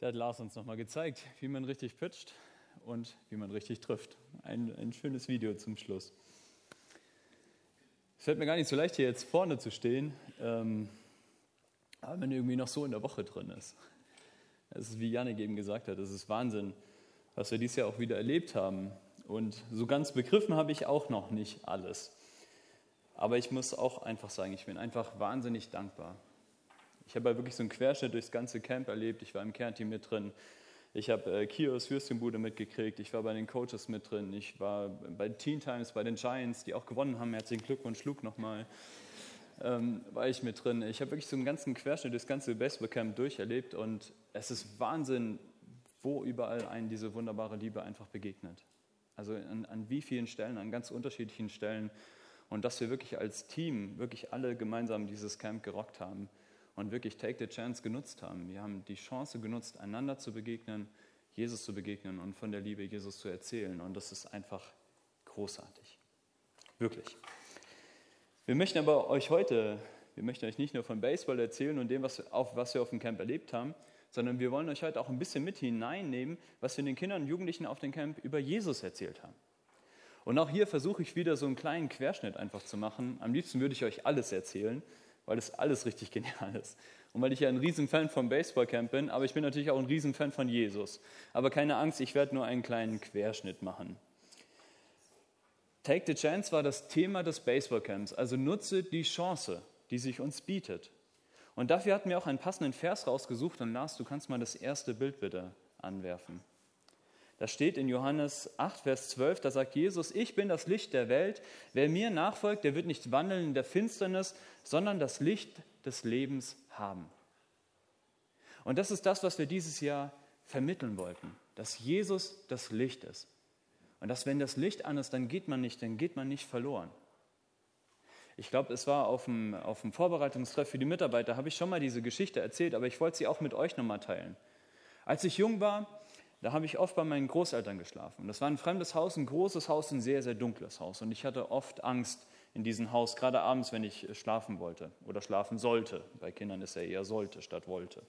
Da hat Lars uns nochmal gezeigt, wie man richtig pitcht und wie man richtig trifft. Ein, ein schönes Video zum Schluss. Es fällt mir gar nicht so leicht, hier jetzt vorne zu stehen, ähm, aber wenn irgendwie noch so in der Woche drin ist. Es ist, wie Janik eben gesagt hat, es ist Wahnsinn, was wir dieses Jahr auch wieder erlebt haben. Und so ganz begriffen habe ich auch noch nicht alles. Aber ich muss auch einfach sagen, ich bin einfach wahnsinnig dankbar. Ich habe ja wirklich so einen Querschnitt durchs ganze Camp erlebt. Ich war im Kernteam mit drin. Ich habe äh, Kios Würstchenbude mitgekriegt. Ich war bei den Coaches mit drin. Ich war bei Teen Times, bei den Giants, die auch gewonnen haben. Herzlichen Glückwunsch, Luke, nochmal. Ähm, war ich mit drin. Ich habe wirklich so einen ganzen Querschnitt durchs ganze Baseballcamp durcherlebt. Und es ist Wahnsinn, wo überall einen diese wunderbare Liebe einfach begegnet. Also an, an wie vielen Stellen, an ganz unterschiedlichen Stellen. Und dass wir wirklich als Team, wirklich alle gemeinsam dieses Camp gerockt haben und wirklich Take the Chance genutzt haben. Wir haben die Chance genutzt, einander zu begegnen, Jesus zu begegnen und von der Liebe Jesus zu erzählen. Und das ist einfach großartig. Wirklich. Wir möchten aber euch heute, wir möchten euch nicht nur von Baseball erzählen und dem, was, auf, was wir auf dem Camp erlebt haben, sondern wir wollen euch heute auch ein bisschen mit hineinnehmen, was wir den Kindern und Jugendlichen auf dem Camp über Jesus erzählt haben. Und auch hier versuche ich wieder so einen kleinen Querschnitt einfach zu machen. Am liebsten würde ich euch alles erzählen, weil das alles richtig genial ist. Und weil ich ja ein Riesenfan vom Baseballcamp bin, aber ich bin natürlich auch ein Riesenfan von Jesus. Aber keine Angst, ich werde nur einen kleinen Querschnitt machen. Take the Chance war das Thema des Baseballcamps, also nutze die Chance, die sich uns bietet. Und dafür hatten wir auch einen passenden Vers rausgesucht. Und Lars, du kannst mal das erste Bild bitte anwerfen. Das steht in Johannes 8, Vers 12, da sagt Jesus, ich bin das Licht der Welt. Wer mir nachfolgt, der wird nicht wandeln in der Finsternis, sondern das Licht des Lebens haben. Und das ist das, was wir dieses Jahr vermitteln wollten, dass Jesus das Licht ist. Und dass wenn das Licht an ist, dann geht man nicht, dann geht man nicht verloren. Ich glaube, es war auf dem, auf dem Vorbereitungstreff für die Mitarbeiter, habe ich schon mal diese Geschichte erzählt, aber ich wollte sie auch mit euch nochmal teilen. Als ich jung war, da habe ich oft bei meinen Großeltern geschlafen. Das war ein fremdes Haus, ein großes Haus, ein sehr, sehr dunkles Haus. Und ich hatte oft Angst in diesem Haus, gerade abends, wenn ich schlafen wollte oder schlafen sollte. Bei Kindern ist er eher sollte statt wollte.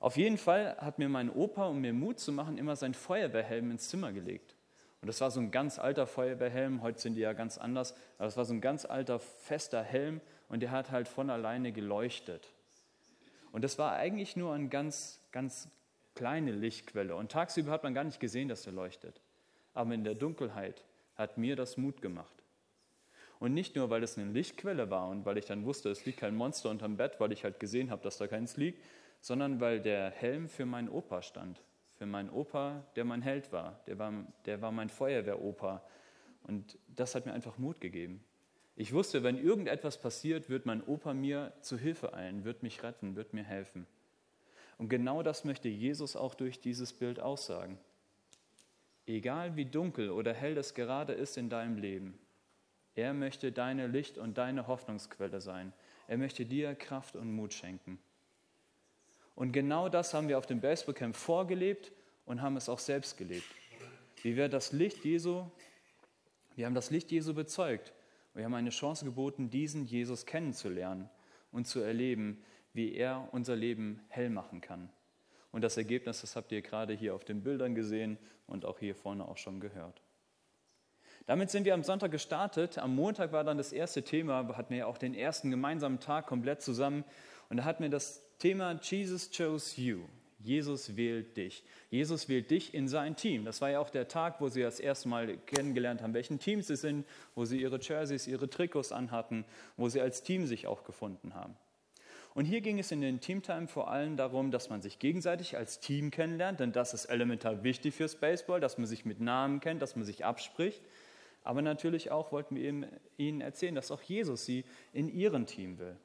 Auf jeden Fall hat mir mein Opa, um mir Mut zu machen, immer sein Feuerwehrhelm ins Zimmer gelegt. Und das war so ein ganz alter Feuerwehrhelm, heute sind die ja ganz anders, aber es war so ein ganz alter, fester Helm und der hat halt von alleine geleuchtet. Und das war eigentlich nur ein ganz, ganz kleine Lichtquelle. Und tagsüber hat man gar nicht gesehen, dass er leuchtet. Aber in der Dunkelheit hat mir das Mut gemacht. Und nicht nur, weil es eine Lichtquelle war und weil ich dann wusste, es liegt kein Monster unterm Bett, weil ich halt gesehen habe, dass da keins liegt, sondern weil der Helm für meinen Opa stand. Für meinen Opa, der mein Held war. Der war, der war mein Feuerwehropa. Und das hat mir einfach Mut gegeben. Ich wusste, wenn irgendetwas passiert, wird mein Opa mir zu Hilfe eilen, wird mich retten, wird mir helfen. Und genau das möchte Jesus auch durch dieses Bild aussagen. Egal wie dunkel oder hell es gerade ist in deinem Leben, er möchte deine Licht und deine Hoffnungsquelle sein. Er möchte dir Kraft und Mut schenken. Und genau das haben wir auf dem Baseballcamp vorgelebt und haben es auch selbst gelebt. Wie wir das Licht Jesu, wir haben das Licht Jesu bezeugt. Wir haben eine Chance geboten, diesen Jesus kennenzulernen und zu erleben, wie er unser Leben hell machen kann. Und das Ergebnis, das habt ihr gerade hier auf den Bildern gesehen und auch hier vorne auch schon gehört. Damit sind wir am Sonntag gestartet. Am Montag war dann das erste Thema, hatten wir ja auch den ersten gemeinsamen Tag komplett zusammen. Und da hatten wir das Thema Jesus chose you. Jesus wählt dich. Jesus wählt dich in sein Team. Das war ja auch der Tag, wo sie das erste Mal kennengelernt haben, welchen Team sie sind, wo sie ihre Jerseys, ihre Trikots anhatten, wo sie als Team sich auch gefunden haben. Und hier ging es in den Teamtime vor allem darum, dass man sich gegenseitig als Team kennenlernt, denn das ist elementar wichtig fürs Baseball, dass man sich mit Namen kennt, dass man sich abspricht. Aber natürlich auch wollten wir ihnen erzählen, dass auch Jesus sie in ihrem Team will.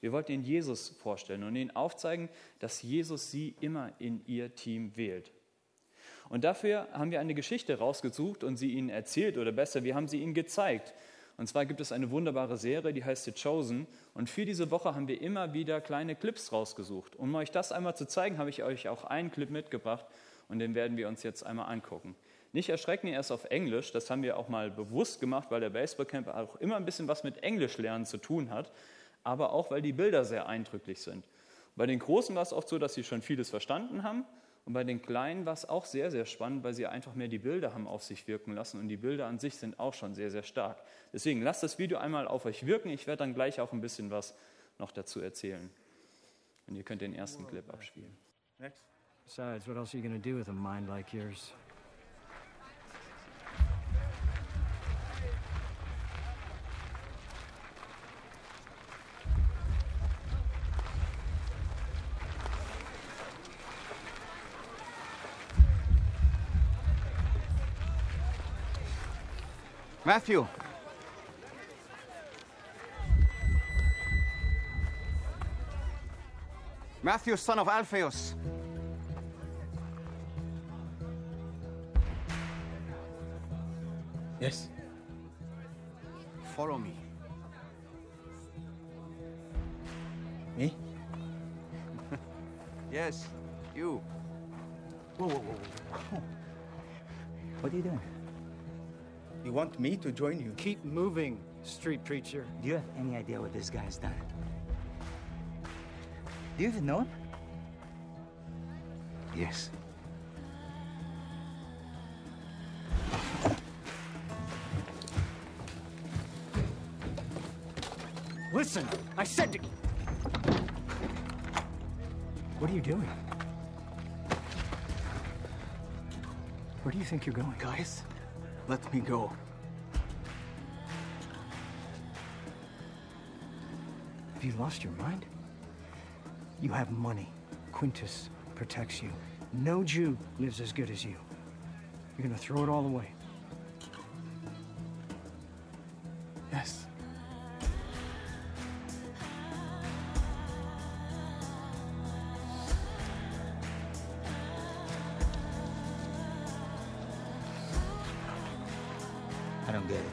Wir wollten ihnen Jesus vorstellen und ihnen aufzeigen, dass Jesus sie immer in ihr Team wählt. Und dafür haben wir eine Geschichte rausgesucht und sie ihnen erzählt, oder besser, wir haben sie ihnen gezeigt. Und zwar gibt es eine wunderbare Serie, die heißt The Chosen. Und für diese Woche haben wir immer wieder kleine Clips rausgesucht. Um euch das einmal zu zeigen, habe ich euch auch einen Clip mitgebracht und den werden wir uns jetzt einmal angucken. Nicht erschrecken, er ist auf Englisch. Das haben wir auch mal bewusst gemacht, weil der Baseballcamp auch immer ein bisschen was mit Englisch lernen zu tun hat, aber auch weil die Bilder sehr eindrücklich sind. Bei den Großen war es oft so, dass sie schon vieles verstanden haben. Und bei den Kleinen war es auch sehr, sehr spannend, weil sie einfach mehr die Bilder haben auf sich wirken lassen. Und die Bilder an sich sind auch schon sehr, sehr stark. Deswegen lasst das Video einmal auf euch wirken. Ich werde dann gleich auch ein bisschen was noch dazu erzählen. Und ihr könnt den ersten Clip abspielen. Next. Besides, what else are you gonna do with a mind like yours? Matthew. Matthew, son of Alphaeus. Yes. Follow me. Me? Me to join you? Keep moving, street preacher. Do you have any idea what this guy's done? Do you even know him? Yes. Listen, I said to. What are you doing? Where do you think you're going? Guys, let me go. Have you lost your mind? You have money. Quintus protects you. No Jew lives as good as you. You're gonna throw it all away. Yes. I don't get it.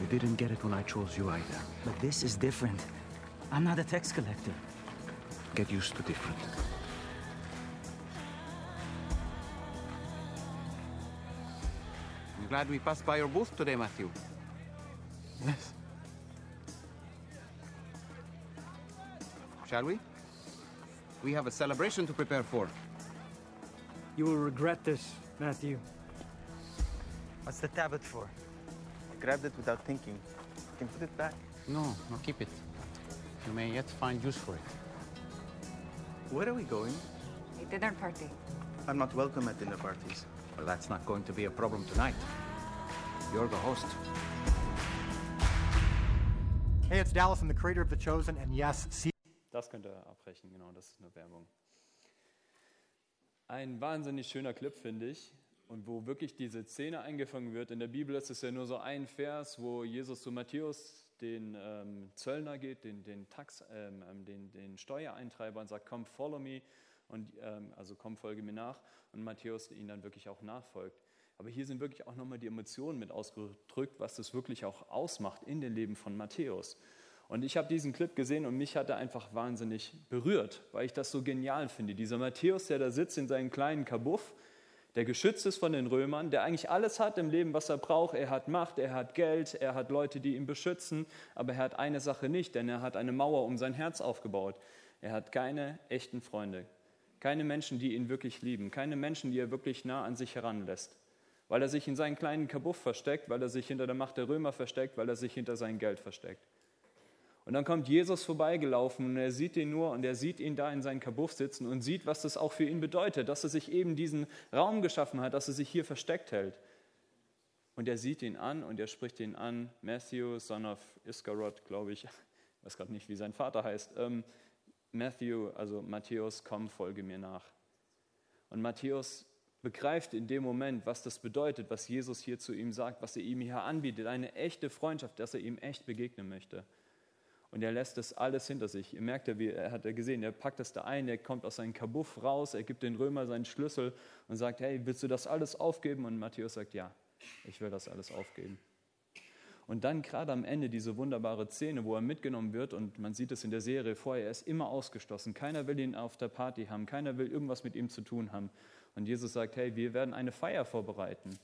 You didn't get it when I chose you either. But this is different. I'm not a tax collector. Get used to different. I'm glad we passed by your booth today, Matthew. Yes. Shall we? We have a celebration to prepare for. You will regret this, Matthew. What's the tablet for? I grabbed it without thinking. You can put it back. No, no, keep it. You may yet find use for it. Where are we going? A dinner party. I'm not welcome at dinner parties. Well, that's not going to be a problem tonight. You're the host. Hey, it's Dallas. I'm the creator of The Chosen, and yes, see. Das könnt ihr abbrechen, genau, das ist eine Werbung. Ein wahnsinnig schöner Clip, finde ich. Und wo wirklich diese Szene eingefangen wird. In der Bibel ist es ja nur so ein Vers, wo Jesus zu Matthäus, den ähm, Zöllner, geht, den, den, Tax, ähm, ähm, den, den Steuereintreiber und sagt, komm, follow me. Und, ähm, also komm, folge mir nach. Und Matthäus ihn dann wirklich auch nachfolgt. Aber hier sind wirklich auch nochmal die Emotionen mit ausgedrückt, was das wirklich auch ausmacht in dem Leben von Matthäus. Und ich habe diesen Clip gesehen und mich hat er einfach wahnsinnig berührt, weil ich das so genial finde. Dieser Matthäus, der da sitzt in seinem kleinen Kabuff, der geschützt ist von den Römern, der eigentlich alles hat im Leben, was er braucht. Er hat Macht, er hat Geld, er hat Leute, die ihn beschützen, aber er hat eine Sache nicht, denn er hat eine Mauer um sein Herz aufgebaut. Er hat keine echten Freunde, keine Menschen, die ihn wirklich lieben, keine Menschen, die er wirklich nah an sich heranlässt, weil er sich in seinen kleinen Kabuff versteckt, weil er sich hinter der Macht der Römer versteckt, weil er sich hinter sein Geld versteckt. Und dann kommt Jesus vorbeigelaufen und er sieht ihn nur und er sieht ihn da in seinem Kabuff sitzen und sieht, was das auch für ihn bedeutet, dass er sich eben diesen Raum geschaffen hat, dass er sich hier versteckt hält. Und er sieht ihn an und er spricht ihn an, Matthew, son of Iskarot, glaube ich, ich weiß gerade nicht, wie sein Vater heißt. Ähm, Matthew, also Matthäus, komm, folge mir nach. Und Matthäus begreift in dem Moment, was das bedeutet, was Jesus hier zu ihm sagt, was er ihm hier anbietet, eine echte Freundschaft, dass er ihm echt begegnen möchte. Und er lässt das alles hinter sich. Ihr merkt ja, wie er hat er gesehen, er packt das da ein, er kommt aus seinem Kabuff raus, er gibt den Römer seinen Schlüssel und sagt, hey, willst du das alles aufgeben? Und Matthäus sagt, ja, ich will das alles aufgeben. Und dann gerade am Ende diese wunderbare Szene, wo er mitgenommen wird und man sieht es in der Serie vorher, er ist immer ausgeschlossen. Keiner will ihn auf der Party haben, keiner will irgendwas mit ihm zu tun haben. Und Jesus sagt, hey, wir werden eine Feier vorbereiten.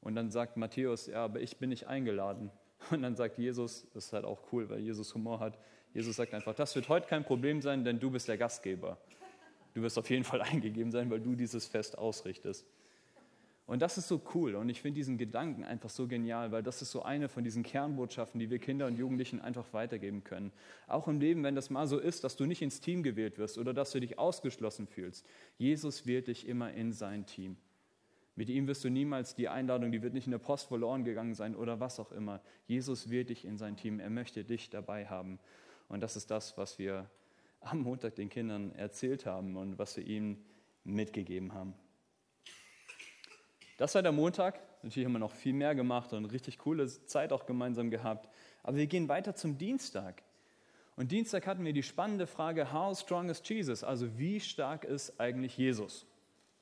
Und dann sagt Matthäus, ja, aber ich bin nicht eingeladen. Und dann sagt Jesus, das ist halt auch cool, weil Jesus Humor hat, Jesus sagt einfach, das wird heute kein Problem sein, denn du bist der Gastgeber. Du wirst auf jeden Fall eingegeben sein, weil du dieses Fest ausrichtest. Und das ist so cool und ich finde diesen Gedanken einfach so genial, weil das ist so eine von diesen Kernbotschaften, die wir Kinder und Jugendlichen einfach weitergeben können. Auch im Leben, wenn das mal so ist, dass du nicht ins Team gewählt wirst oder dass du dich ausgeschlossen fühlst. Jesus wählt dich immer in sein Team. Mit ihm wirst du niemals die Einladung, die wird nicht in der Post verloren gegangen sein oder was auch immer. Jesus wählt dich in sein Team. Er möchte dich dabei haben. Und das ist das, was wir am Montag den Kindern erzählt haben und was wir ihnen mitgegeben haben. Das war der Montag. Natürlich haben wir noch viel mehr gemacht und richtig coole Zeit auch gemeinsam gehabt. Aber wir gehen weiter zum Dienstag. Und Dienstag hatten wir die spannende Frage, how strong is Jesus? Also wie stark ist eigentlich Jesus?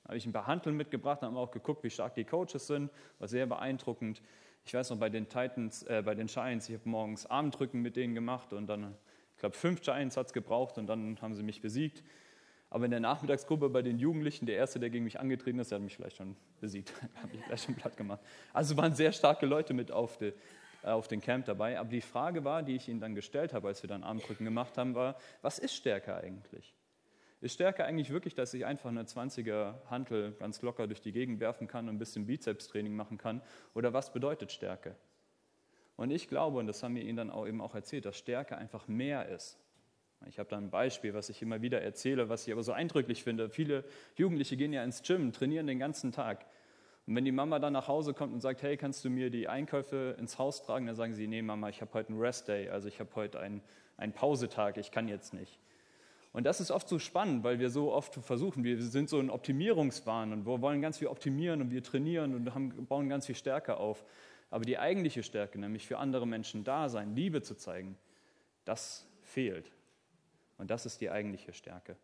Da habe ich ein paar Handeln mitgebracht, haben auch geguckt, wie stark die Coaches sind. War sehr beeindruckend. Ich weiß noch, bei den Titans, äh, bei den Giants, ich habe morgens Armdrücken mit denen gemacht und dann, ich glaube, fünf Giants hat es gebraucht und dann haben sie mich besiegt. Aber in der Nachmittagsgruppe bei den Jugendlichen, der Erste, der gegen mich angetreten ist, der hat mich vielleicht schon besiegt, hat mich gleich schon platt gemacht. Also waren sehr starke Leute mit auf, die, äh, auf den Camp dabei. Aber die Frage war, die ich ihnen dann gestellt habe, als wir dann Armdrücken gemacht haben, war, was ist Stärke eigentlich? Ist Stärke eigentlich wirklich, dass ich einfach eine 20er Hantel ganz locker durch die Gegend werfen kann und ein bisschen Bizepstraining machen kann? Oder was bedeutet Stärke? Und ich glaube, und das haben wir Ihnen dann auch eben auch erzählt, dass Stärke einfach mehr ist ich habe da ein Beispiel, was ich immer wieder erzähle, was ich aber so eindrücklich finde. Viele Jugendliche gehen ja ins Gym, trainieren den ganzen Tag. Und wenn die Mama dann nach Hause kommt und sagt, hey, kannst du mir die Einkäufe ins Haus tragen, dann sagen sie, nee Mama, ich habe heute einen Rest-Day, also ich habe heute einen, einen Pausetag, ich kann jetzt nicht. Und das ist oft so spannend, weil wir so oft versuchen, wir sind so ein Optimierungswahn und wir wollen ganz viel optimieren und wir trainieren und haben, bauen ganz viel Stärke auf. Aber die eigentliche Stärke, nämlich für andere Menschen da sein, Liebe zu zeigen, das fehlt. Und das ist die eigentliche Stärke.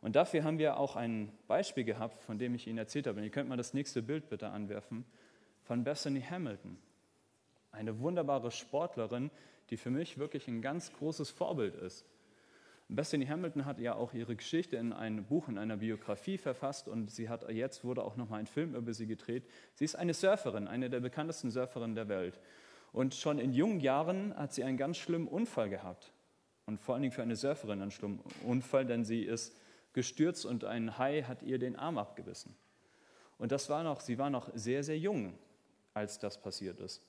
Und dafür haben wir auch ein Beispiel gehabt, von dem ich Ihnen erzählt habe. Und ihr könnt mal das nächste Bild bitte anwerfen, von Bethany Hamilton. Eine wunderbare Sportlerin, die für mich wirklich ein ganz großes Vorbild ist. Bethany Hamilton hat ja auch ihre Geschichte in ein Buch, in einer Biografie verfasst und sie hat jetzt wurde auch noch mal ein Film über sie gedreht. Sie ist eine Surferin, eine der bekanntesten Surferinnen der Welt. Und schon in jungen Jahren hat sie einen ganz schlimmen Unfall gehabt und vor allen Dingen für eine Surferin ein schlimmer Unfall, denn sie ist gestürzt und ein Hai hat ihr den Arm abgebissen. Und das war noch, sie war noch sehr, sehr jung, als das passiert ist.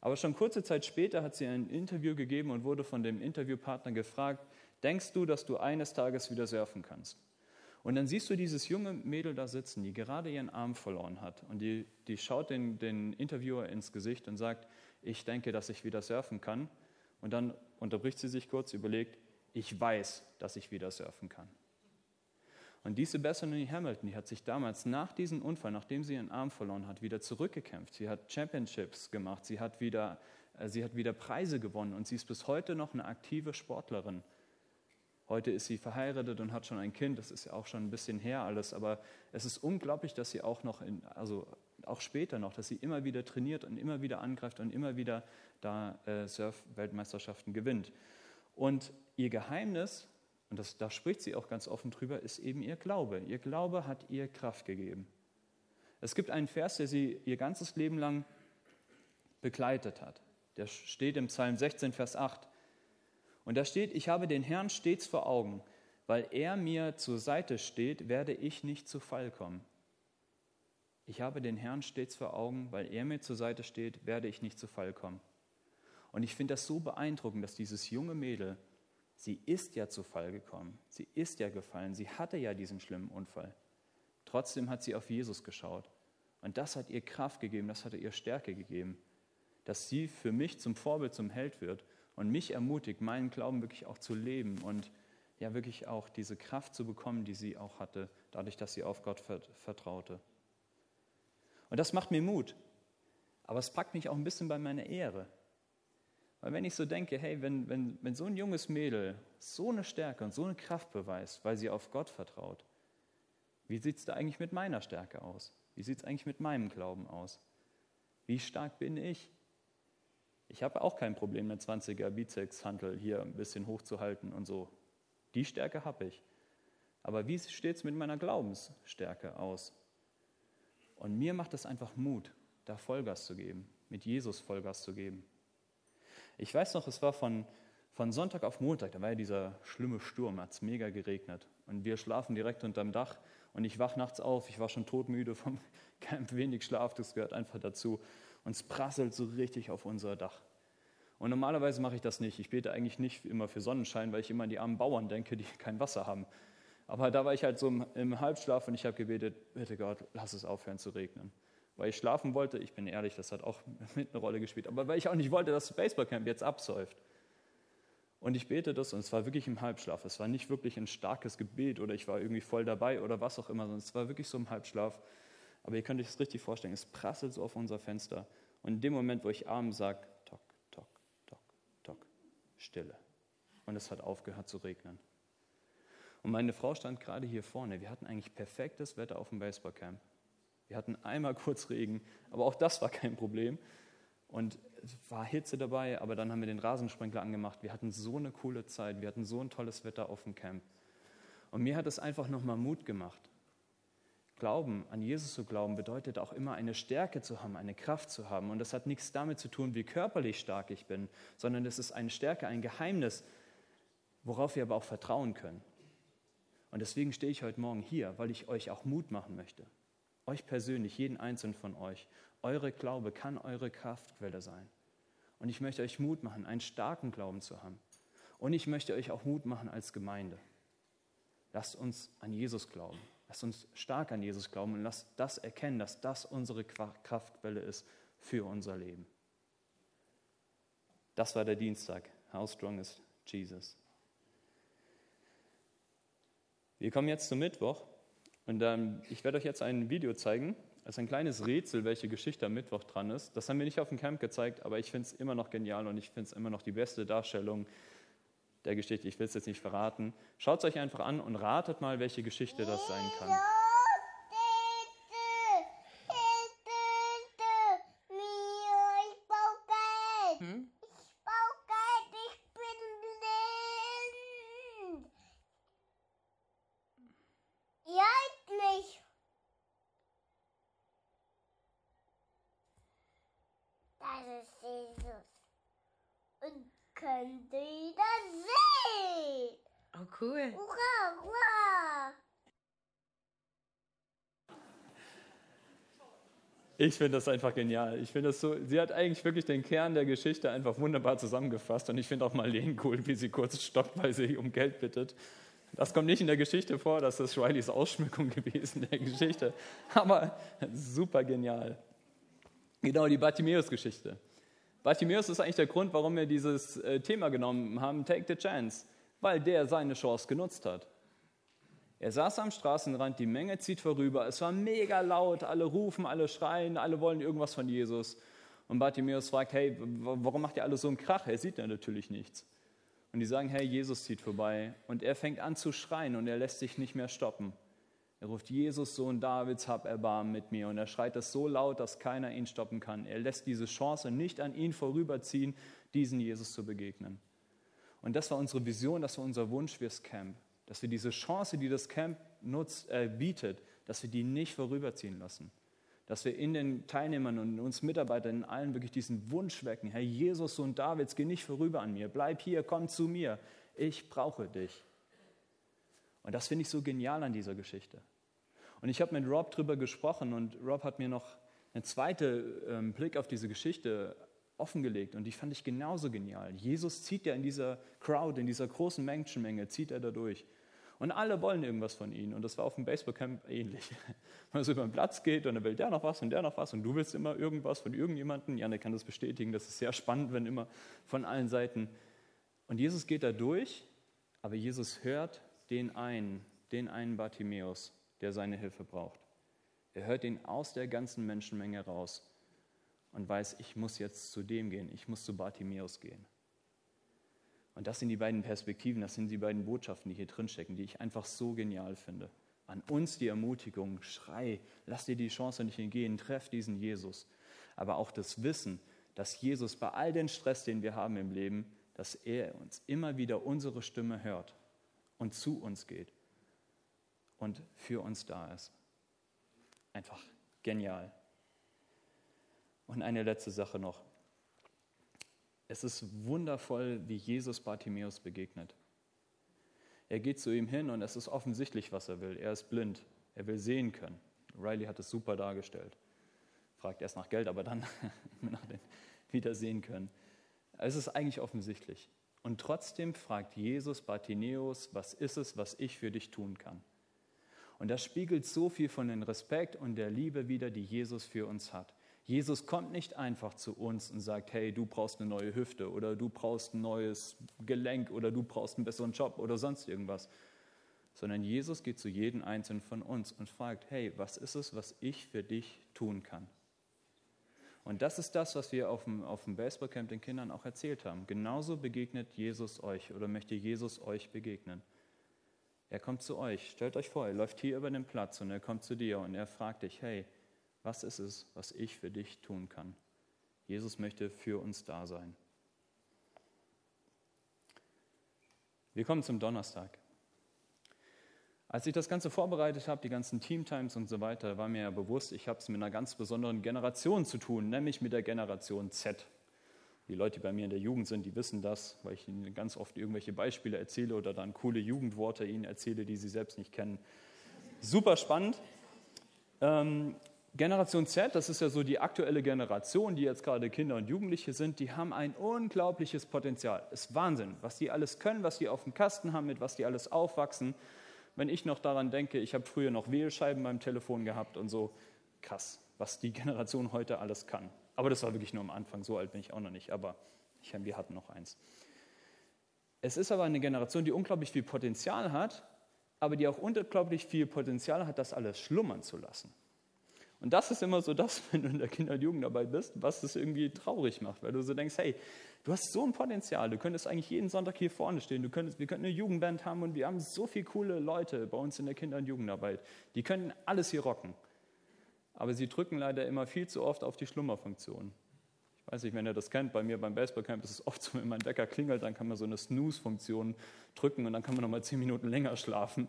Aber schon kurze Zeit später hat sie ein Interview gegeben und wurde von dem Interviewpartner gefragt, denkst du, dass du eines Tages wieder surfen kannst? Und dann siehst du dieses junge Mädel da sitzen, die gerade ihren Arm verloren hat. Und die, die schaut den, den Interviewer ins Gesicht und sagt, ich denke, dass ich wieder surfen kann. Und dann unterbricht sie sich kurz, überlegt, ich weiß, dass ich wieder surfen kann. Und diese Bethany Hamilton, die hat sich damals nach diesem Unfall, nachdem sie ihren Arm verloren hat, wieder zurückgekämpft. Sie hat Championships gemacht, sie hat wieder, äh, sie hat wieder Preise gewonnen und sie ist bis heute noch eine aktive Sportlerin. Heute ist sie verheiratet und hat schon ein Kind, das ist ja auch schon ein bisschen her alles, aber es ist unglaublich, dass sie auch noch, in, also auch später noch, dass sie immer wieder trainiert und immer wieder angreift und immer wieder da äh, Surf-Weltmeisterschaften gewinnt. Und ihr Geheimnis, und das, da spricht sie auch ganz offen drüber, ist eben ihr Glaube. Ihr Glaube hat ihr Kraft gegeben. Es gibt einen Vers, der sie ihr ganzes Leben lang begleitet hat. Der steht im Psalm 16, Vers 8. Und da steht, ich habe den Herrn stets vor Augen, weil er mir zur Seite steht, werde ich nicht zu Fall kommen. Ich habe den Herrn stets vor Augen, weil er mir zur Seite steht, werde ich nicht zu Fall kommen. Und ich finde das so beeindruckend, dass dieses junge Mädel, sie ist ja zu Fall gekommen, sie ist ja gefallen, sie hatte ja diesen schlimmen Unfall. Trotzdem hat sie auf Jesus geschaut. Und das hat ihr Kraft gegeben, das hat ihr Stärke gegeben, dass sie für mich zum Vorbild, zum Held wird und mich ermutigt, meinen Glauben wirklich auch zu leben und ja wirklich auch diese Kraft zu bekommen, die sie auch hatte, dadurch, dass sie auf Gott vertraute. Und das macht mir Mut. Aber es packt mich auch ein bisschen bei meiner Ehre. Weil wenn ich so denke, hey, wenn, wenn, wenn so ein junges Mädel so eine Stärke und so eine Kraft beweist, weil sie auf Gott vertraut, wie sieht es da eigentlich mit meiner Stärke aus? Wie sieht es eigentlich mit meinem Glauben aus? Wie stark bin ich? Ich habe auch kein Problem, eine 20er Bizeps-Hantel hier ein bisschen hochzuhalten und so. Die Stärke habe ich. Aber wie steht es mit meiner Glaubensstärke aus? Und mir macht es einfach Mut, da Vollgas zu geben, mit Jesus Vollgas zu geben. Ich weiß noch, es war von, von Sonntag auf Montag, da war ja dieser schlimme Sturm, hat es mega geregnet. Und wir schlafen direkt unterm Dach und ich wach nachts auf, ich war schon todmüde vom Camp, wenig Schlaf, das gehört einfach dazu. Und es prasselt so richtig auf unser Dach. Und normalerweise mache ich das nicht. Ich bete eigentlich nicht immer für Sonnenschein, weil ich immer an die armen Bauern denke, die kein Wasser haben. Aber da war ich halt so im, Halbschlaf und ich habe gebetet, bitte Gott, lass es aufhören zu regnen. Weil ich schlafen wollte, ich bin ehrlich, das hat auch mit eine Rolle gespielt, aber weil ich auch nicht wollte, dass das Baseballcamp jetzt absäuft. Und ich bete das und es war wirklich im Halbschlaf. Es war nicht wirklich ein starkes Gebet oder ich war irgendwie voll dabei oder was auch immer, sondern es war wirklich so im Halbschlaf. Aber ihr könnt euch das richtig vorstellen, es prasselt so auf unser Fenster. Und in dem Moment, wo ich abends sage, tock, tock, tock, tock, Stille. Und es hat aufgehört zu regnen. Und meine Frau stand gerade hier vorne. Wir hatten eigentlich perfektes Wetter auf dem Baseballcamp. Wir hatten einmal kurz Regen, aber auch das war kein Problem. Und es war Hitze dabei, aber dann haben wir den Rasensprenkler angemacht. Wir hatten so eine coole Zeit, wir hatten so ein tolles Wetter auf dem Camp. Und mir hat es einfach nochmal Mut gemacht. Glauben, an Jesus zu glauben, bedeutet auch immer eine Stärke zu haben, eine Kraft zu haben. Und das hat nichts damit zu tun, wie körperlich stark ich bin, sondern es ist eine Stärke, ein Geheimnis, worauf wir aber auch vertrauen können. Und deswegen stehe ich heute Morgen hier, weil ich euch auch Mut machen möchte. Euch persönlich, jeden einzelnen von euch. Eure Glaube kann eure Kraftquelle sein. Und ich möchte euch Mut machen, einen starken Glauben zu haben. Und ich möchte euch auch Mut machen als Gemeinde. Lasst uns an Jesus glauben. Lasst uns stark an Jesus glauben und lasst das erkennen, dass das unsere Kraftquelle ist für unser Leben. Das war der Dienstag. How strong is Jesus? Wir kommen jetzt zum Mittwoch und ähm, ich werde euch jetzt ein Video zeigen. Es ist ein kleines Rätsel, welche Geschichte am Mittwoch dran ist. Das haben wir nicht auf dem Camp gezeigt, aber ich finde es immer noch genial und ich finde es immer noch die beste Darstellung der Geschichte. Ich will es jetzt nicht verraten. Schaut es euch einfach an und ratet mal, welche Geschichte das sein kann. Ich finde das einfach genial. Ich finde das so, sie hat eigentlich wirklich den Kern der Geschichte einfach wunderbar zusammengefasst und ich finde auch Marlene cool, wie sie kurz stoppt, weil sie um Geld bittet. Das kommt nicht in der Geschichte vor, das ist Rileys Ausschmückung gewesen der Geschichte, aber super genial. Genau, die Bartimäus-Geschichte. Bartimäus ist eigentlich der Grund, warum wir dieses äh, Thema genommen haben, Take the Chance weil der seine Chance genutzt hat. Er saß am Straßenrand, die Menge zieht vorüber, es war mega laut, alle rufen, alle schreien, alle wollen irgendwas von Jesus. Und Bartimäus fragt, hey, warum macht ihr alle so einen Krach? Er sieht ja natürlich nichts. Und die sagen, hey, Jesus zieht vorbei. Und er fängt an zu schreien und er lässt sich nicht mehr stoppen. Er ruft, Jesus, Sohn Davids, hab Erbarmen mit mir. Und er schreit das so laut, dass keiner ihn stoppen kann. Er lässt diese Chance nicht an ihn vorüberziehen, diesen Jesus zu begegnen. Und das war unsere Vision, das war unser Wunsch fürs Camp, dass wir diese Chance, die das Camp nutzt, äh, bietet, dass wir die nicht vorüberziehen lassen. Dass wir in den Teilnehmern und uns Mitarbeitern in allen wirklich diesen Wunsch wecken, Herr Jesus, Sohn Davids, geh nicht vorüber an mir, bleib hier, komm zu mir, ich brauche dich. Und das finde ich so genial an dieser Geschichte. Und ich habe mit Rob drüber gesprochen und Rob hat mir noch einen zweiten ähm, Blick auf diese Geschichte offengelegt und die fand ich genauso genial. Jesus zieht ja in dieser Crowd, in dieser großen Menschenmenge, zieht er da durch. Und alle wollen irgendwas von ihm. Und das war auf dem Baseballcamp ähnlich. Wenn man so über den Platz geht und dann will der noch was und der noch was und du willst immer irgendwas von irgendjemandem. Janne kann das bestätigen. Das ist sehr spannend, wenn immer von allen Seiten. Und Jesus geht da durch, aber Jesus hört den einen, den einen Bartimäus, der seine Hilfe braucht. Er hört ihn aus der ganzen Menschenmenge raus und weiß, ich muss jetzt zu dem gehen, ich muss zu Bartimäus gehen. Und das sind die beiden Perspektiven, das sind die beiden Botschaften, die hier drinstecken, die ich einfach so genial finde. An uns die Ermutigung, schrei, lass dir die Chance nicht entgehen, treff diesen Jesus. Aber auch das Wissen, dass Jesus bei all den Stress, den wir haben im Leben, dass er uns immer wieder unsere Stimme hört und zu uns geht und für uns da ist. Einfach genial. Und eine letzte Sache noch. Es ist wundervoll, wie Jesus Bartimäus begegnet. Er geht zu ihm hin und es ist offensichtlich, was er will. Er ist blind. Er will sehen können. Riley hat es super dargestellt. Fragt erst nach Geld, aber dann nach dem Wiedersehen können. Es ist eigentlich offensichtlich. Und trotzdem fragt Jesus Bartimäus, was ist es, was ich für dich tun kann? Und das spiegelt so viel von dem Respekt und der Liebe wider, die Jesus für uns hat. Jesus kommt nicht einfach zu uns und sagt, hey, du brauchst eine neue Hüfte oder du brauchst ein neues Gelenk oder du brauchst einen besseren Job oder sonst irgendwas, sondern Jesus geht zu jedem Einzelnen von uns und fragt, hey, was ist es, was ich für dich tun kann? Und das ist das, was wir auf dem, auf dem Baseballcamp den Kindern auch erzählt haben. Genauso begegnet Jesus euch oder möchte Jesus euch begegnen. Er kommt zu euch, stellt euch vor, er läuft hier über den Platz und er kommt zu dir und er fragt dich, hey, was ist es, was ich für dich tun kann? Jesus möchte für uns da sein. Wir kommen zum Donnerstag. Als ich das Ganze vorbereitet habe, die ganzen Teamtimes und so weiter, war mir ja bewusst, ich habe es mit einer ganz besonderen Generation zu tun, nämlich mit der Generation Z. Die Leute, die bei mir in der Jugend sind, die wissen das, weil ich ihnen ganz oft irgendwelche Beispiele erzähle oder dann coole Jugendworte ihnen erzähle, die sie selbst nicht kennen. Super spannend. Ähm, Generation Z, das ist ja so die aktuelle Generation, die jetzt gerade Kinder und Jugendliche sind, die haben ein unglaubliches Potenzial. Ist Wahnsinn, was die alles können, was die auf dem Kasten haben, mit was die alles aufwachsen. Wenn ich noch daran denke, ich habe früher noch Wählscheiben beim Telefon gehabt und so, krass, was die Generation heute alles kann. Aber das war wirklich nur am Anfang, so alt bin ich auch noch nicht, aber ich, wir hatten noch eins. Es ist aber eine Generation, die unglaublich viel Potenzial hat, aber die auch unglaublich viel Potenzial hat, das alles schlummern zu lassen. Und das ist immer so das, wenn du in der Kinder- und Jugendarbeit bist, was es irgendwie traurig macht, weil du so denkst, hey, du hast so ein Potenzial, du könntest eigentlich jeden Sonntag hier vorne stehen, du könntest, wir könnten eine Jugendband haben und wir haben so viele coole Leute bei uns in der Kinder- und Jugendarbeit, die können alles hier rocken. Aber sie drücken leider immer viel zu oft auf die Schlummerfunktion. Ich weiß nicht, wenn ihr das kennt, bei mir beim Baseballcamp ist es oft so, wenn mein Wecker klingelt, dann kann man so eine Snooze-Funktion drücken und dann kann man noch mal zehn Minuten länger schlafen.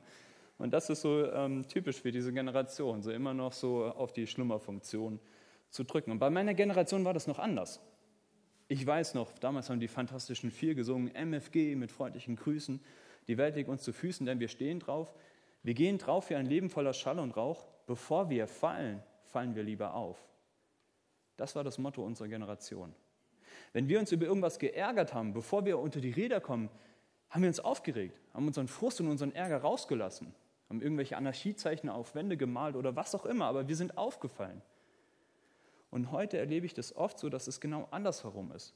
Und das ist so ähm, typisch für diese Generation, so immer noch so auf die Schlummerfunktion zu drücken. Und bei meiner Generation war das noch anders. Ich weiß noch, damals haben die Fantastischen Vier gesungen, MFG mit freundlichen Grüßen. Die Welt liegt uns zu Füßen, denn wir stehen drauf. Wir gehen drauf für ein Leben voller Schall und Rauch. Bevor wir fallen, fallen wir lieber auf. Das war das Motto unserer Generation. Wenn wir uns über irgendwas geärgert haben, bevor wir unter die Räder kommen, haben wir uns aufgeregt, haben unseren Frust und unseren Ärger rausgelassen haben irgendwelche Anarchiezeichen auf Wände gemalt oder was auch immer, aber wir sind aufgefallen. Und heute erlebe ich das oft so, dass es genau andersherum ist.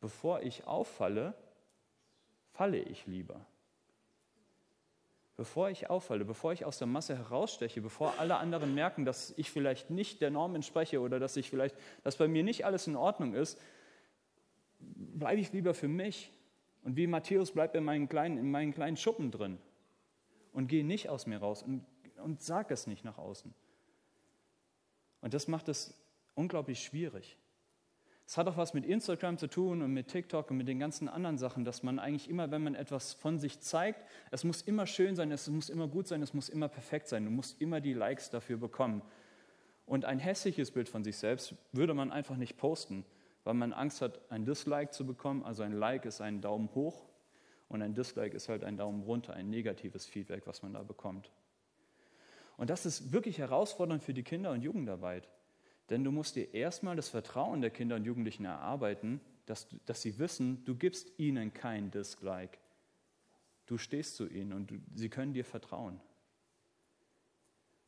Bevor ich auffalle, falle ich lieber. Bevor ich auffalle, bevor ich aus der Masse heraussteche, bevor alle anderen merken, dass ich vielleicht nicht der Norm entspreche oder dass ich vielleicht, dass bei mir nicht alles in Ordnung ist, bleibe ich lieber für mich. Und wie Matthäus bleibt in meinen kleinen, in meinen kleinen Schuppen drin und gehe nicht aus mir raus und, und sag es nicht nach außen. Und das macht es unglaublich schwierig. Es hat auch was mit Instagram zu tun und mit TikTok und mit den ganzen anderen Sachen, dass man eigentlich immer, wenn man etwas von sich zeigt, es muss immer schön sein, es muss immer gut sein, es muss immer perfekt sein. Du musst immer die Likes dafür bekommen. Und ein hässliches Bild von sich selbst würde man einfach nicht posten, weil man Angst hat, ein Dislike zu bekommen. Also ein Like ist ein Daumen hoch und ein Dislike ist halt ein Daumen runter, ein negatives Feedback, was man da bekommt. Und das ist wirklich herausfordernd für die Kinder- und Jugendarbeit. Denn du musst dir erstmal das Vertrauen der Kinder und Jugendlichen erarbeiten, dass, dass sie wissen, du gibst ihnen kein Dislike. Du stehst zu ihnen und du, sie können dir vertrauen.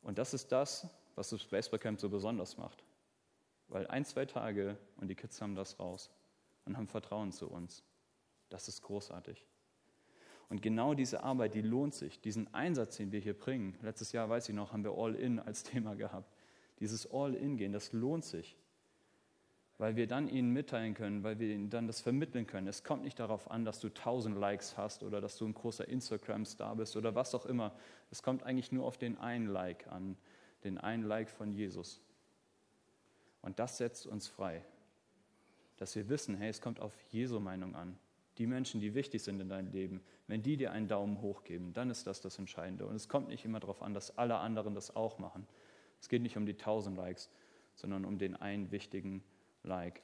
Und das ist das, was das Baseballcamp so besonders macht. Weil ein, zwei Tage und die Kids haben das raus und haben Vertrauen zu uns. Das ist großartig. Und genau diese Arbeit, die lohnt sich, diesen Einsatz, den wir hier bringen. Letztes Jahr, weiß ich noch, haben wir All-In als Thema gehabt. Dieses All-In-Gehen, das lohnt sich, weil wir dann ihnen mitteilen können, weil wir ihnen dann das vermitteln können. Es kommt nicht darauf an, dass du tausend Likes hast oder dass du ein großer Instagram-Star bist oder was auch immer. Es kommt eigentlich nur auf den einen Like an, den einen Like von Jesus. Und das setzt uns frei, dass wir wissen, hey, es kommt auf Jesu Meinung an die Menschen, die wichtig sind in deinem Leben, wenn die dir einen Daumen hoch geben, dann ist das das Entscheidende. Und es kommt nicht immer darauf an, dass alle anderen das auch machen. Es geht nicht um die tausend Likes, sondern um den einen wichtigen Like.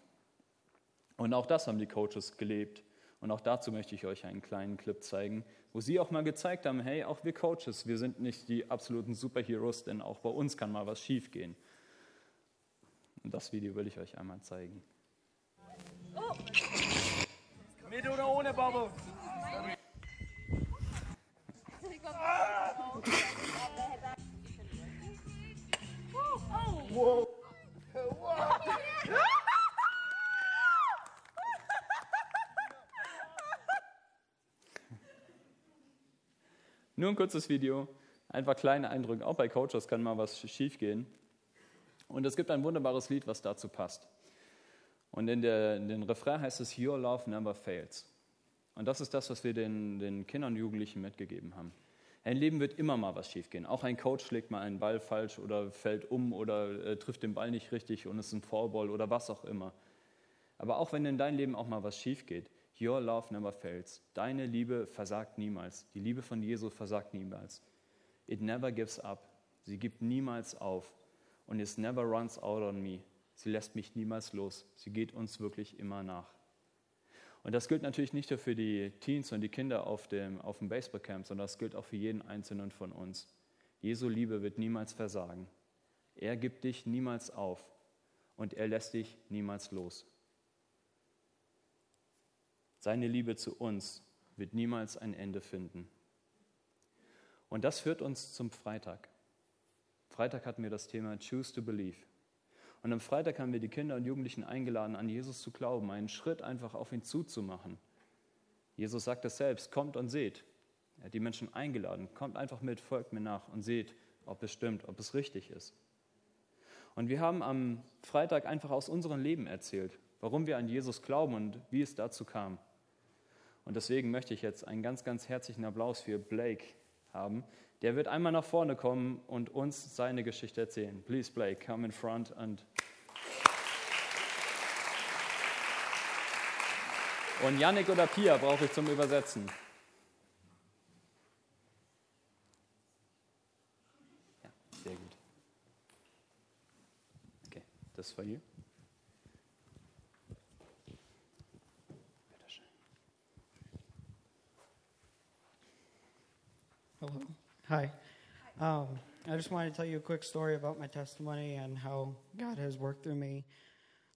Und auch das haben die Coaches gelebt. Und auch dazu möchte ich euch einen kleinen Clip zeigen, wo sie auch mal gezeigt haben, hey, auch wir Coaches, wir sind nicht die absoluten Superheroes, denn auch bei uns kann mal was schiefgehen. Und das Video will ich euch einmal zeigen. Mit oder ohne Bubble? Nur ein kurzes Video, einfach kleine Eindrücke. Auch bei Coaches kann mal was schiefgehen. Und es gibt ein wunderbares Lied, was dazu passt. Und in, der, in den Refrain heißt es, Your love never fails. Und das ist das, was wir den, den Kindern und Jugendlichen mitgegeben haben. Ein Leben wird immer mal was schiefgehen. Auch ein Coach schlägt mal einen Ball falsch oder fällt um oder äh, trifft den Ball nicht richtig und es ist ein Fallball oder was auch immer. Aber auch wenn in deinem Leben auch mal was schief geht, Your love never fails. Deine Liebe versagt niemals. Die Liebe von Jesus versagt niemals. It never gives up. Sie gibt niemals auf. Und it never runs out on me. Sie lässt mich niemals los. Sie geht uns wirklich immer nach. Und das gilt natürlich nicht nur für die Teens und die Kinder auf dem, auf dem Baseballcamp, sondern das gilt auch für jeden Einzelnen von uns. Jesu Liebe wird niemals versagen. Er gibt dich niemals auf und er lässt dich niemals los. Seine Liebe zu uns wird niemals ein Ende finden. Und das führt uns zum Freitag. Freitag hatten wir das Thema Choose to Believe. Und am Freitag haben wir die Kinder und Jugendlichen eingeladen, an Jesus zu glauben, einen Schritt einfach auf ihn zuzumachen. Jesus sagt es selbst, kommt und seht. Er hat die Menschen eingeladen, kommt einfach mit, folgt mir nach und seht, ob es stimmt, ob es richtig ist. Und wir haben am Freitag einfach aus unserem Leben erzählt, warum wir an Jesus glauben und wie es dazu kam. Und deswegen möchte ich jetzt einen ganz, ganz herzlichen Applaus für Blake haben. Der wird einmal nach vorne kommen und uns seine Geschichte erzählen. Please, Blake, come in front and. Und Yannick oder Pia brauche ich zum Übersetzen. Ja, sehr gut. Okay, das hier. Bitteschön. Hello. Hi. Um, I just wanted to tell you a quick story about my testimony and how God has worked through me,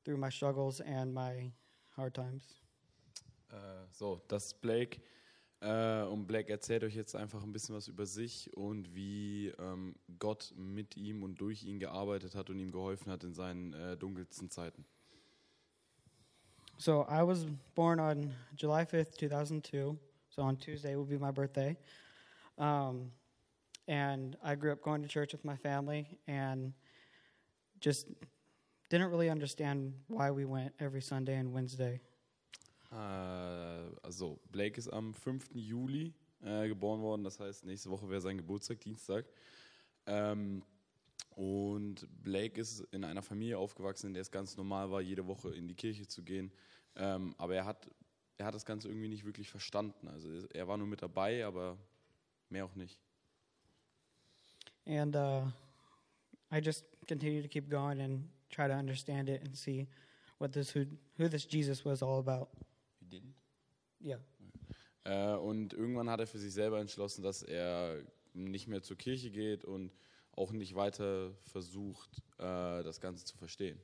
through my struggles and my hard times. Äh, so, das ist Blake. Äh, und Blake erzählt euch jetzt einfach ein bisschen was über sich und wie ähm, Gott mit ihm und durch ihn gearbeitet hat und ihm geholfen hat in seinen äh, dunkelsten Zeiten. So I was born on July 5th, 2002. So on Tuesday will be my birthday. Um, and I grew up going to church with my family and just didn't really understand why we went every Sunday and Wednesday. Äh, also, Blake ist am 5. Juli äh, geboren worden, das heißt, nächste Woche wäre sein Geburtstag, Dienstag. Ähm, und Blake ist in einer Familie aufgewachsen, in der es ganz normal war, jede Woche in die Kirche zu gehen. Ähm, aber er hat, er hat das Ganze irgendwie nicht wirklich verstanden. Also er war nur mit dabei, aber mehr auch nicht. And uh, I just continue to keep going and try to understand it and see what this who, who this Jesus was all about. You didn't? Yeah. Äh, und irgendwann hat er für sich selber entschlossen, dass er nicht mehr zur Kirche geht und auch nicht weiter versucht, äh, das Ganze zu verstehen.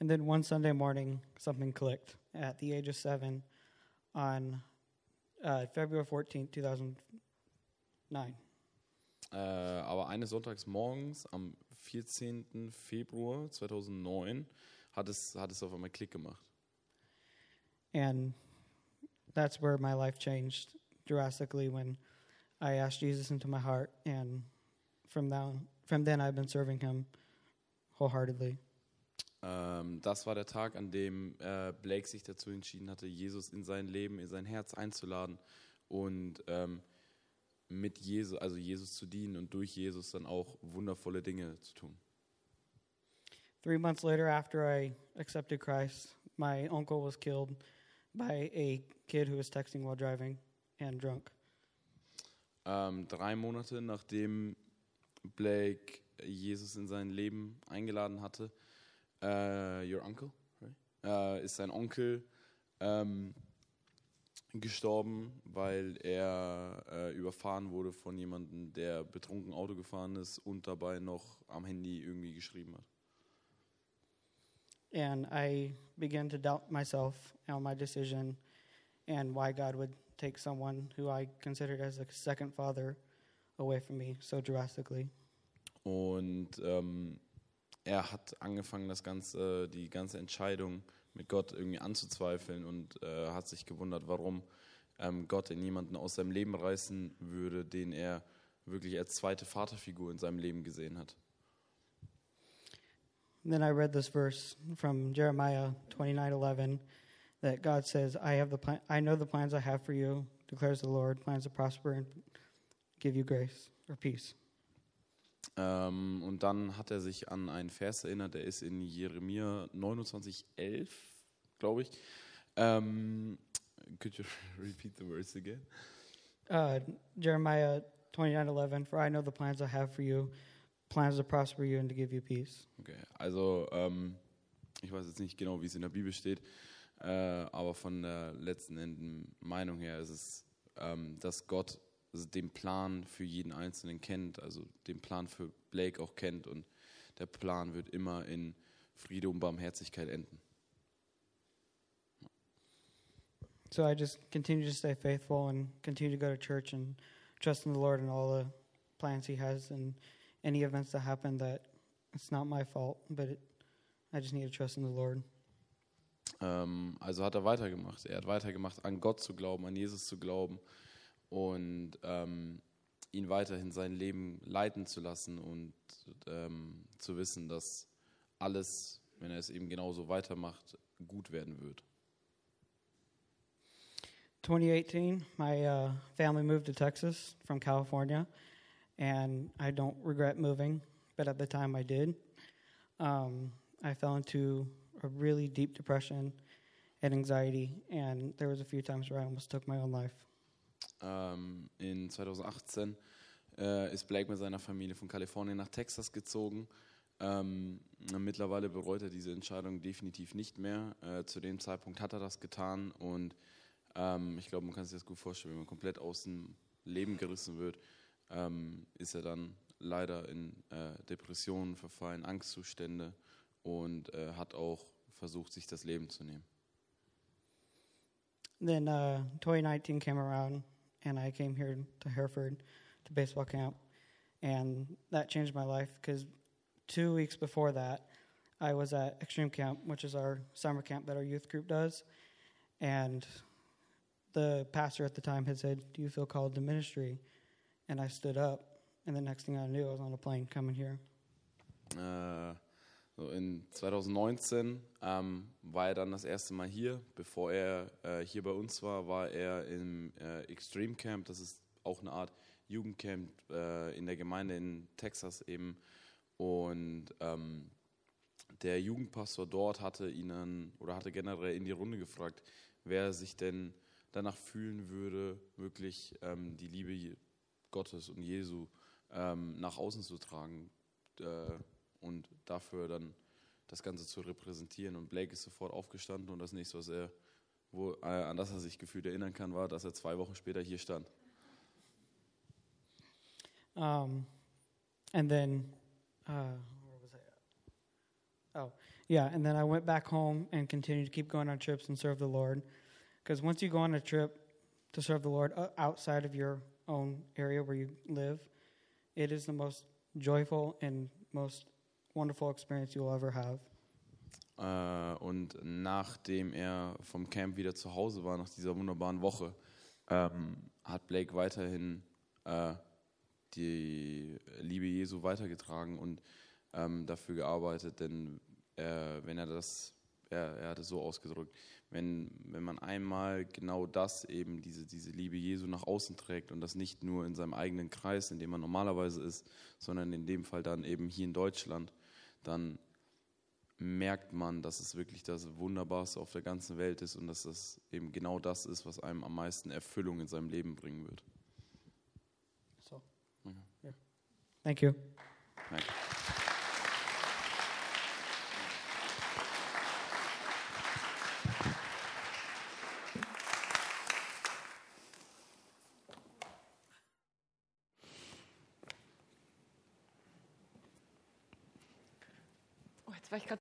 And then one Sunday morning, something clicked at the age of seven on uh, February 14th, 2009. Äh, aber eines Sonntags morgens am 14. Februar 2009 hat es, hat es auf einmal Klick gemacht. And that's where my life changed drastically when I asked Jesus into my heart. And from, now, from then, I've been serving him wholeheartedly. Ähm, das war der Tag, an dem äh, Blake sich dazu entschieden hatte, Jesus in sein Leben, in sein Herz einzuladen und ähm, mit Jesus, also Jesus zu dienen und durch Jesus dann auch wundervolle Dinge zu tun. Three months later, after I accepted Christ, my uncle was killed by a kid who was texting while driving and drunk. Ähm, drei Monate nachdem Blake Jesus in sein Leben eingeladen hatte, äh, your uncle, right? äh, ist sein Onkel ähm, gestorben, weil er äh, überfahren wurde von jemandem, der betrunken Auto gefahren ist und dabei noch am Handy irgendwie geschrieben hat. And I began to doubt myself on my decision and why God would take someone who I considered as a second father away from me so drastically. Und ähm, er hat angefangen, das ganze, die ganze Entscheidung mit Gott irgendwie anzuzweifeln und äh, hat sich gewundert, warum ähm, Gott in jemanden aus seinem Leben reißen würde, den er wirklich als zweite Vaterfigur in seinem Leben gesehen hat. And then I read this verse from Jeremiah 29:11 that God says, "I have the plan- I know the plans I have for you," declares the Lord, plans to prosper and give you grace or peace. Ähm, und dann hat er sich an einen Vers erinnert, der ist in Jeremia 29,11, glaube ich. Ähm, could you repeat the verse again? Uh, Jeremiah 29:11 For I know the plans I have for you, plans to prosper you and to give you peace. Okay, also ähm, ich weiß jetzt nicht genau, wie es in der Bibel steht, äh, aber von der letzten Enden Meinung her ist es, ähm, dass Gott den Plan für jeden Einzelnen kennt, also den Plan für Blake auch kennt und der Plan wird immer in Friede und Barmherzigkeit enden. So I just continue to stay faithful and continue to go to church and trust in the Lord and all the plans He has and any events that happen that it's not my fault, but it, I just need to trust in the Lord. Ähm, also hat er weitergemacht. Er hat weitergemacht, an Gott zu glauben, an Jesus zu glauben und ähm, ihn weiterhin sein Leben leiten zu lassen und ähm, zu wissen, dass alles, wenn er es eben genauso weitermacht, gut werden wird. 2018, my uh, family moved to Texas from California, and I don't regret moving, but at the time I did. Um, I fell into a really deep depression and anxiety, and there was a few times where I almost took my own life. Ähm, in 2018 äh, ist Blake mit seiner Familie von Kalifornien nach Texas gezogen. Ähm, mittlerweile bereut er diese Entscheidung definitiv nicht mehr. Äh, zu dem Zeitpunkt hat er das getan und ähm, ich glaube, man kann sich das gut vorstellen, wenn man komplett aus dem Leben gerissen wird, ähm, ist er dann leider in äh, Depressionen verfallen, Angstzustände und äh, hat auch versucht, sich das Leben zu nehmen. Then uh, 2019 came around, and I came here to Hereford to baseball camp, and that changed my life because two weeks before that, I was at Extreme Camp, which is our summer camp that our youth group does, and the pastor at the time had said, "Do you feel called to ministry?" And I stood up, and the next thing I knew, I was on a plane coming here. Äh, so in 2019 ähm, war er dann das erste Mal hier. Bevor er äh, hier bei uns war, war er im äh, Extreme Camp. Das ist auch eine Art Jugendcamp äh, in der Gemeinde in Texas eben. Und ähm, der Jugendpastor dort hatte ihnen oder hatte generell in die Runde gefragt, wer sich denn danach fühlen würde, wirklich ähm, die Liebe Gottes und Jesu ähm, nach außen zu tragen. Äh, und dafür dann das Ganze zu repräsentieren. Und Blake ist sofort aufgestanden und das nächste, was er, wo, äh, an das er sich gefühlt erinnern kann, war, dass er zwei Wochen später hier stand. Um, and then, uh, where was I? Oh, yeah. And then I went back home and continued to keep going on trips and serve the Lord. Because once you go on a trip to serve the Lord uh, outside of your own area where you live, it is the most joyful and most wonderful experience you'll ever have. Äh, und nachdem er vom Camp wieder zu Hause war, nach dieser wunderbaren Woche, ähm, hat Blake weiterhin äh, die Liebe Jesu weitergetragen und ähm, dafür gearbeitet, denn äh, wenn er das, er, er hat es so ausgedrückt, wenn, wenn man einmal genau das eben, diese, diese Liebe Jesu nach außen trägt und das nicht nur in seinem eigenen Kreis, in dem man normalerweise ist, sondern in dem Fall dann eben hier in Deutschland, dann merkt man, dass es wirklich das Wunderbarste auf der ganzen Welt ist und dass das eben genau das ist, was einem am meisten Erfüllung in seinem Leben bringen wird. So, Okay. yeah. Thank you. Danke.